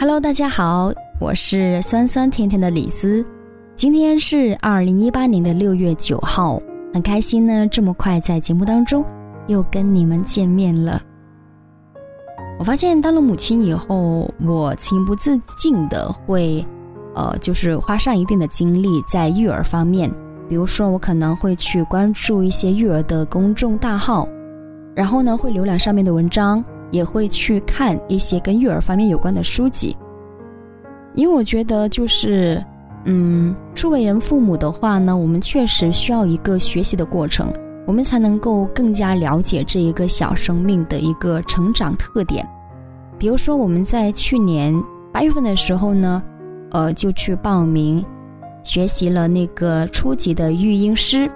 Hello，大家好，我是酸酸甜甜的李斯。今天是二零一八年的六月九号，很开心呢，这么快在节目当中又跟你们见面了。我发现当了母亲以后，我情不自禁的会，呃，就是花上一定的精力在育儿方面。比如说，我可能会去关注一些育儿的公众大号，然后呢，会浏览上面的文章。也会去看一些跟育儿方面有关的书籍，因为我觉得就是，嗯，作为人父母的话呢，我们确实需要一个学习的过程，我们才能够更加了解这一个小生命的一个成长特点。比如说，我们在去年八月份的时候呢，呃，就去报名学习了那个初级的育婴师，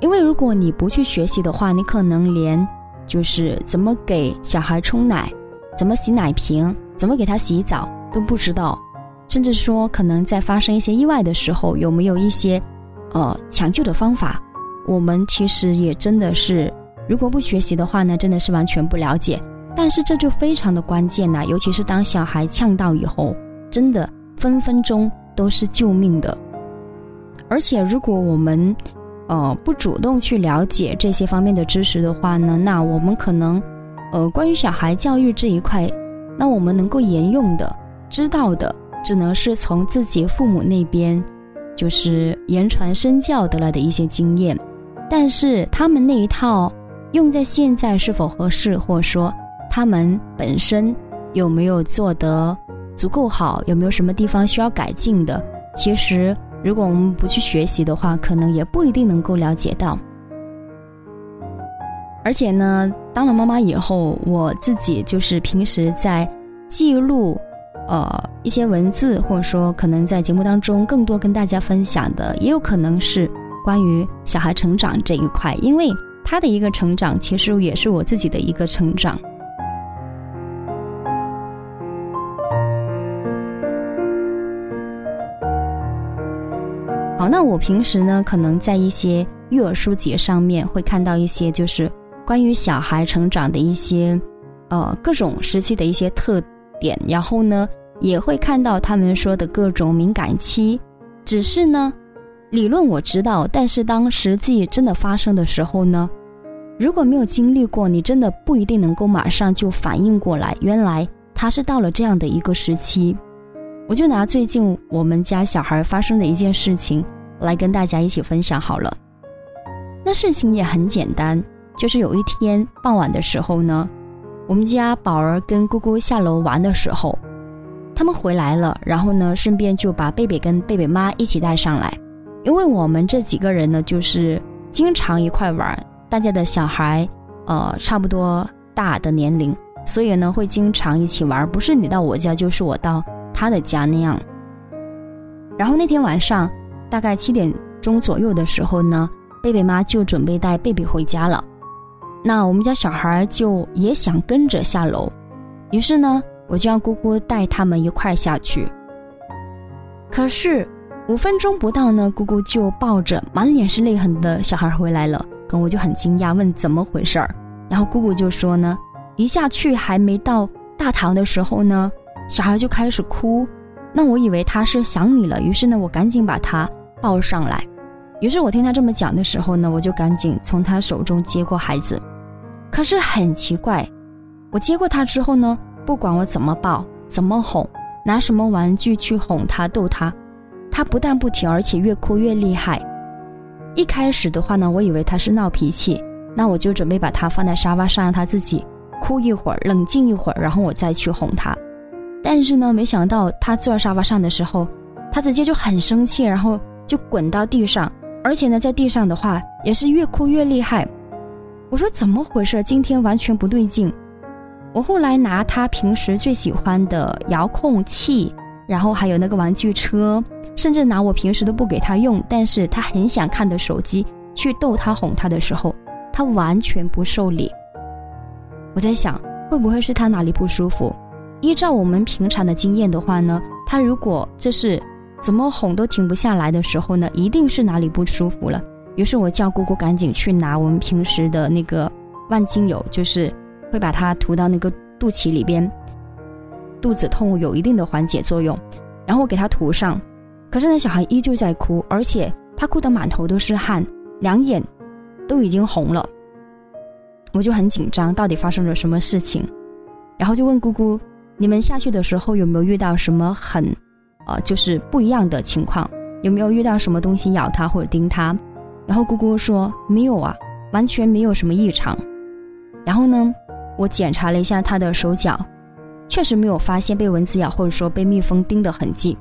因为如果你不去学习的话，你可能连。就是怎么给小孩冲奶，怎么洗奶瓶，怎么给他洗澡都不知道，甚至说可能在发生一些意外的时候，有没有一些呃抢救的方法，我们其实也真的是，如果不学习的话呢，真的是完全不了解。但是这就非常的关键呐，尤其是当小孩呛到以后，真的分分钟都是救命的。而且如果我们呃，不主动去了解这些方面的知识的话呢，那我们可能，呃，关于小孩教育这一块，那我们能够沿用的、知道的，只能是从自己父母那边，就是言传身教得来的一些经验。但是他们那一套用在现在是否合适，或者说他们本身有没有做得足够好，有没有什么地方需要改进的，其实。如果我们不去学习的话，可能也不一定能够了解到。而且呢，当了妈妈以后，我自己就是平时在记录，呃，一些文字，或者说可能在节目当中更多跟大家分享的，也有可能是关于小孩成长这一块，因为他的一个成长，其实也是我自己的一个成长。那我平时呢，可能在一些育儿书籍上面会看到一些，就是关于小孩成长的一些，呃，各种时期的一些特点，然后呢，也会看到他们说的各种敏感期。只是呢，理论我知道，但是当实际真的发生的时候呢，如果没有经历过，你真的不一定能够马上就反应过来，原来他是到了这样的一个时期。我就拿最近我们家小孩发生的一件事情来跟大家一起分享好了。那事情也很简单，就是有一天傍晚的时候呢，我们家宝儿跟姑姑下楼玩的时候，他们回来了，然后呢，顺便就把贝贝跟贝贝妈一起带上来，因为我们这几个人呢，就是经常一块玩，大家的小孩呃差不多大的年龄，所以呢会经常一起玩，不是你到我家，就是我到。他的家那样，然后那天晚上大概七点钟左右的时候呢，贝贝妈就准备带贝贝回家了。那我们家小孩就也想跟着下楼，于是呢，我就让姑姑带他们一块下去。可是五分钟不到呢，姑姑就抱着满脸是泪痕的小孩回来了，我就很惊讶，问怎么回事儿。然后姑姑就说呢，一下去还没到大堂的时候呢。小孩就开始哭，那我以为他是想你了，于是呢，我赶紧把他抱上来。于是我听他这么讲的时候呢，我就赶紧从他手中接过孩子。可是很奇怪，我接过他之后呢，不管我怎么抱、怎么哄，拿什么玩具去哄他、逗他，他不但不停，而且越哭越厉害。一开始的话呢，我以为他是闹脾气，那我就准备把他放在沙发上，让他自己哭一会儿，冷静一会儿，然后我再去哄他。但是呢，没想到他坐在沙发上的时候，他直接就很生气，然后就滚到地上，而且呢，在地上的话也是越哭越厉害。我说怎么回事？今天完全不对劲。我后来拿他平时最喜欢的遥控器，然后还有那个玩具车，甚至拿我平时都不给他用，但是他很想看的手机去逗他哄他的时候，他完全不受理。我在想，会不会是他哪里不舒服？依照我们平常的经验的话呢，他如果这是怎么哄都停不下来的时候呢，一定是哪里不舒服了。于是我叫姑姑赶紧去拿我们平时的那个万金油，就是会把它涂到那个肚脐里边，肚子痛有一定的缓解作用。然后我给他涂上，可是那小孩依旧在哭，而且他哭得满头都是汗，两眼都已经红了。我就很紧张，到底发生了什么事情？然后就问姑姑：“你们下去的时候有没有遇到什么很，呃，就是不一样的情况？有没有遇到什么东西咬他或者叮他？”然后姑姑说：“没有啊，完全没有什么异常。”然后呢，我检查了一下他的手脚。确实没有发现被蚊子咬或者说被蜜蜂叮的痕迹，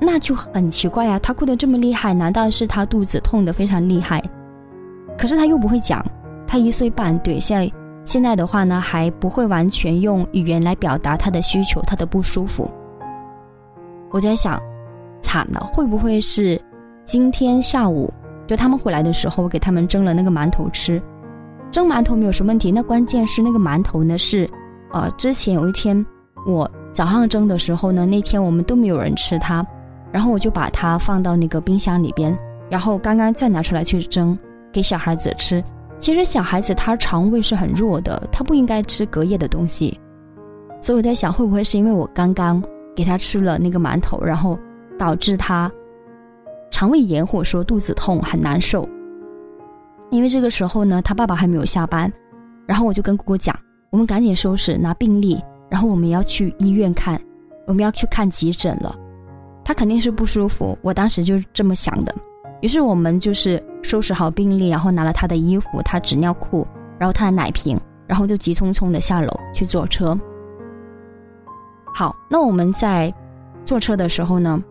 那就很奇怪啊！他哭得这么厉害，难道是他肚子痛得非常厉害？可是他又不会讲，他一岁半，对，现在现在的话呢，还不会完全用语言来表达他的需求，他的不舒服。我在想，惨了，会不会是今天下午就他们回来的时候，我给他们蒸了那个馒头吃？蒸馒头没有什么问题，那关键是那个馒头呢是。呃，之前有一天我早上蒸的时候呢，那天我们都没有人吃它，然后我就把它放到那个冰箱里边，然后刚刚再拿出来去蒸给小孩子吃。其实小孩子他肠胃是很弱的，他不应该吃隔夜的东西，所以我在想会不会是因为我刚刚给他吃了那个馒头，然后导致他肠胃炎或者说肚子痛很难受。因为这个时候呢，他爸爸还没有下班，然后我就跟姑姑讲。我们赶紧收拾拿病历，然后我们要去医院看，我们要去看急诊了。他肯定是不舒服，我当时就是这么想的。于是我们就是收拾好病历，然后拿了他的衣服、他纸尿裤，然后他的奶瓶，然后就急匆匆的下楼去坐车。好，那我们在坐车的时候呢，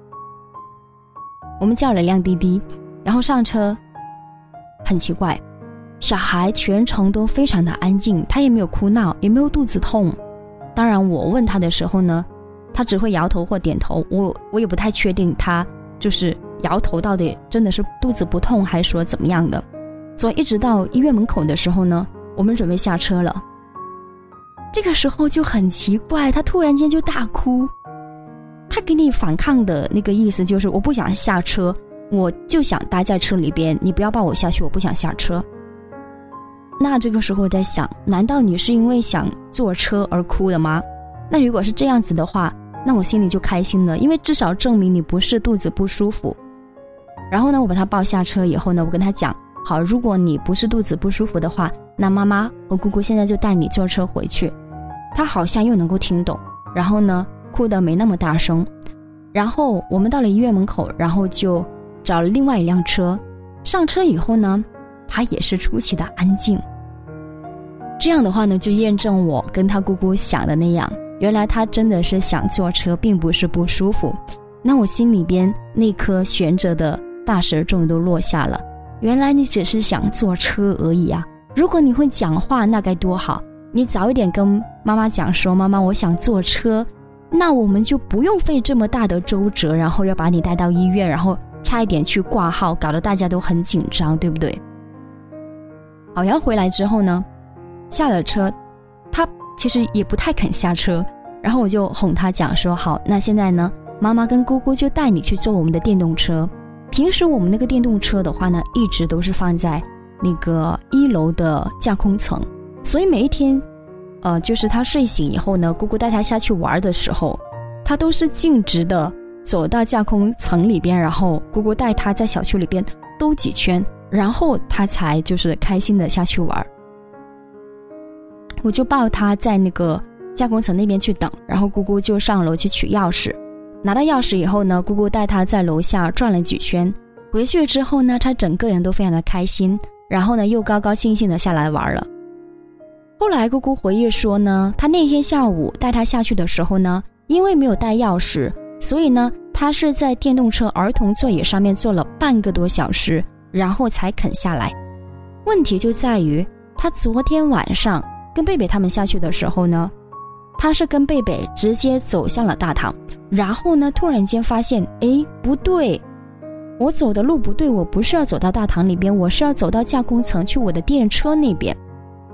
我们叫了辆滴滴，然后上车，很奇怪。小孩全程都非常的安静，他也没有哭闹，也没有肚子痛。当然，我问他的时候呢，他只会摇头或点头。我我也不太确定他就是摇头到底真的是肚子不痛，还是说怎么样的。所以一直到医院门口的时候呢，我们准备下车了。这个时候就很奇怪，他突然间就大哭。他给你反抗的那个意思就是我不想下车，我就想待在车里边，你不要抱我下去，我不想下车。那这个时候我在想，难道你是因为想坐车而哭的吗？那如果是这样子的话，那我心里就开心了，因为至少证明你不是肚子不舒服。然后呢，我把他抱下车以后呢，我跟他讲，好，如果你不是肚子不舒服的话，那妈妈和姑姑现在就带你坐车回去。他好像又能够听懂，然后呢，哭得没那么大声。然后我们到了医院门口，然后就找了另外一辆车。上车以后呢。他也是出奇的安静。这样的话呢，就验证我跟他姑姑想的那样，原来他真的是想坐车，并不是不舒服。那我心里边那颗悬着的大石终于都落下了。原来你只是想坐车而已啊！如果你会讲话，那该多好！你早一点跟妈妈讲说，妈妈，我想坐车，那我们就不用费这么大的周折，然后要把你带到医院，然后差一点去挂号，搞得大家都很紧张，对不对？好，然后回来之后呢，下了车，他其实也不太肯下车，然后我就哄他讲说：“好，那现在呢，妈妈跟姑姑就带你去坐我们的电动车。平时我们那个电动车的话呢，一直都是放在那个一楼的架空层，所以每一天，呃，就是他睡醒以后呢，姑姑带他下去玩的时候，他都是径直的走到架空层里边，然后姑姑带他在小区里边兜几圈。”然后他才就是开心的下去玩我就抱他在那个架空层那边去等，然后姑姑就上楼去取钥匙。拿到钥匙以后呢，姑姑带他在楼下转了几圈，回去之后呢，他整个人都非常的开心，然后呢又高高兴兴的下来玩了。后来姑姑回忆说呢，她那天下午带他下去的时候呢，因为没有带钥匙，所以呢，他是在电动车儿童座椅上面坐了半个多小时。然后才肯下来，问题就在于他昨天晚上跟贝贝他们下去的时候呢，他是跟贝贝直接走向了大堂，然后呢突然间发现，哎，不对，我走的路不对，我不是要走到大堂里边，我是要走到架空层去我的电车那边。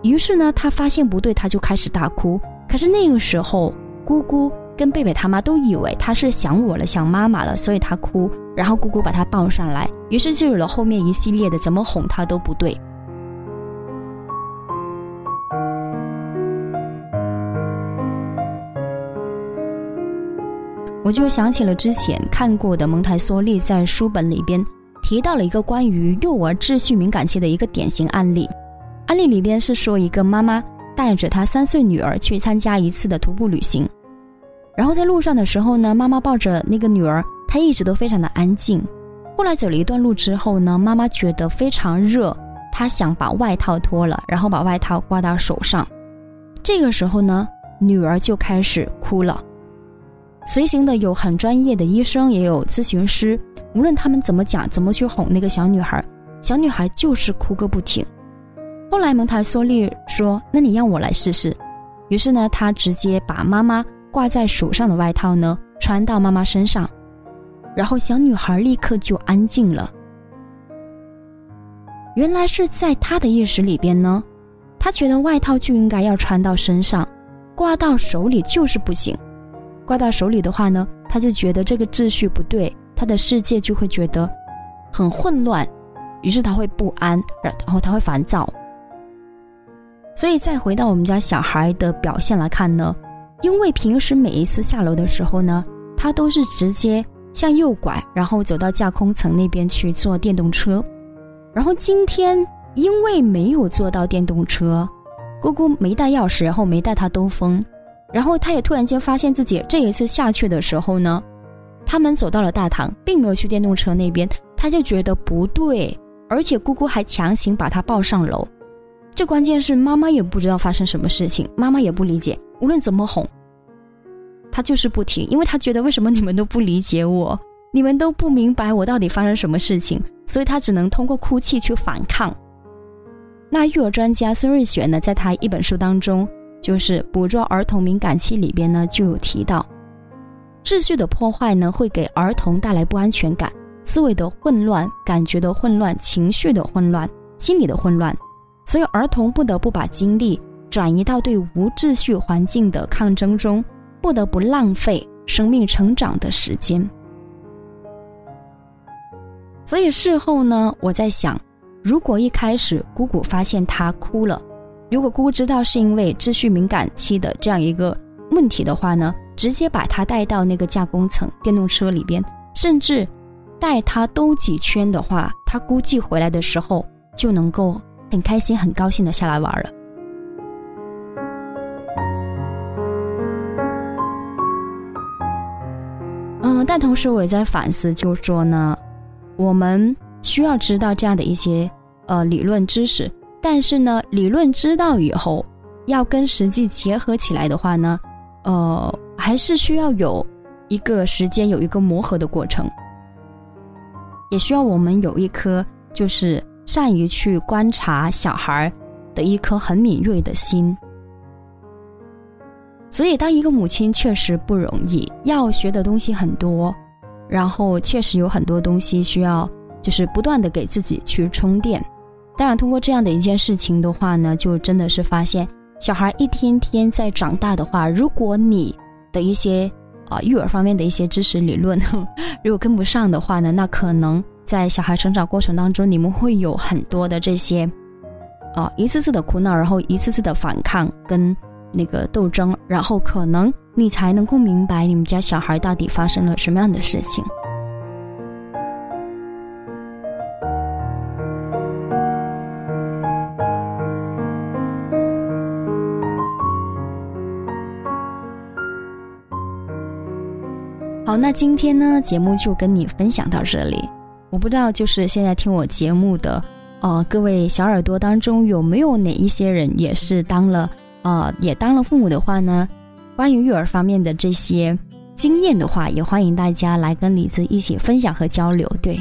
于是呢，他发现不对，他就开始大哭。可是那个时候，姑姑。跟贝贝他妈都以为他是想我了，想妈妈了，所以他哭，然后姑姑把他抱上来，于是就有了后面一系列的怎么哄他都不对。我就想起了之前看过的蒙台梭利在书本里边提到了一个关于幼儿秩序敏感期的一个典型案例。案例里边是说一个妈妈带着她三岁女儿去参加一次的徒步旅行，然后在路上的时候呢，妈妈抱着那个女儿，她一直都非常的安静。后来走了一段路之后呢，妈妈觉得非常热，她想把外套脱了，然后把外套挂到手上。这个时候呢，女儿就开始哭了。随行的有很专业的医生，也有咨询师。无论他们怎么讲，怎么去哄那个小女孩，小女孩就是哭个不停。后来蒙台梭利说：“那你让我来试试。”于是呢，他直接把妈妈挂在手上的外套呢穿到妈妈身上，然后小女孩立刻就安静了。原来是在他的意识里边呢，他觉得外套就应该要穿到身上，挂到手里就是不行。挂到手里的话呢，他就觉得这个秩序不对，他的世界就会觉得很混乱，于是他会不安，然后他会烦躁。所以再回到我们家小孩的表现来看呢，因为平时每一次下楼的时候呢，他都是直接向右拐，然后走到架空层那边去坐电动车，然后今天因为没有坐到电动车，姑姑没带钥匙，然后没带他兜风。然后他也突然间发现自己这一次下去的时候呢，他们走到了大堂，并没有去电动车那边，他就觉得不对，而且姑姑还强行把他抱上楼。这关键是妈妈也不知道发生什么事情，妈妈也不理解，无论怎么哄，他就是不听，因为他觉得为什么你们都不理解我，你们都不明白我到底发生什么事情，所以他只能通过哭泣去反抗。那育儿专家孙瑞雪呢，在他一本书当中。就是捕捉儿童敏感期里边呢，就有提到，秩序的破坏呢，会给儿童带来不安全感、思维的混乱、感觉的混乱、情绪的混乱、心理的混乱，所以儿童不得不把精力转移到对无秩序环境的抗争中，不得不浪费生命成长的时间。所以事后呢，我在想，如果一开始姑姑发现他哭了。如果姑姑知道是因为秩序敏感期的这样一个问题的话呢，直接把他带到那个加工层电动车里边，甚至带他兜几圈的话，他估计回来的时候就能够很开心、很高兴的下来玩了。嗯，但同时我也在反思，就说呢，我们需要知道这样的一些呃理论知识。但是呢，理论知道以后，要跟实际结合起来的话呢，呃，还是需要有一个时间，有一个磨合的过程，也需要我们有一颗就是善于去观察小孩的一颗很敏锐的心。所以，当一个母亲确实不容易，要学的东西很多，然后确实有很多东西需要，就是不断的给自己去充电。当然，通过这样的一件事情的话呢，就真的是发现小孩一天天在长大的话，如果你的一些啊育儿方面的一些知识理论 如果跟不上的话呢，那可能在小孩成长过程当中，你们会有很多的这些啊一次次的苦恼，然后一次次的反抗跟那个斗争，然后可能你才能够明白你们家小孩到底发生了什么样的事情。好，那今天呢，节目就跟你分享到这里。我不知道，就是现在听我节目的，呃，各位小耳朵当中有没有哪一些人也是当了，呃，也当了父母的话呢？关于育儿方面的这些经验的话，也欢迎大家来跟李子一起分享和交流。对，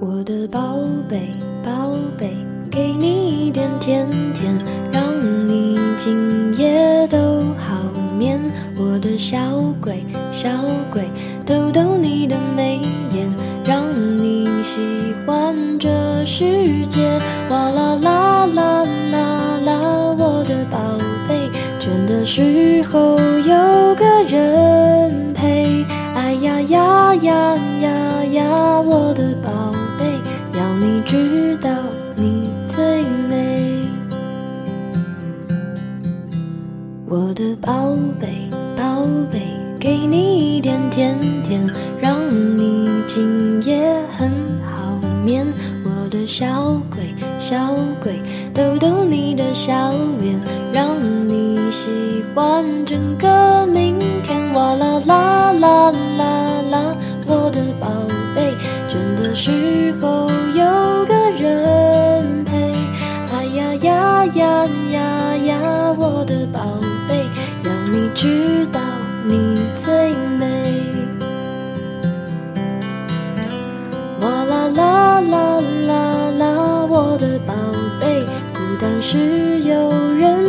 我的宝贝，宝贝，给你一点甜甜，让你今夜都好眠。我的小鬼，小鬼，逗逗你的眉眼，让你喜欢这世界。哇啦啦啦啦啦，我的宝贝，倦的时候有个人陪。哎呀呀呀呀呀，我的宝贝，要你知道你最美。我的宝贝。给你一点甜甜，让你今夜很好眠。我的小鬼，小鬼，逗逗你的笑脸，让你喜欢整个明天。哇啦啦啦啦啦，我的宝贝，倦的时候有个人陪。哎呀呀呀呀呀，我的宝贝，要你知道你最美。哇啦啦啦啦啦，我的宝贝，孤单时有人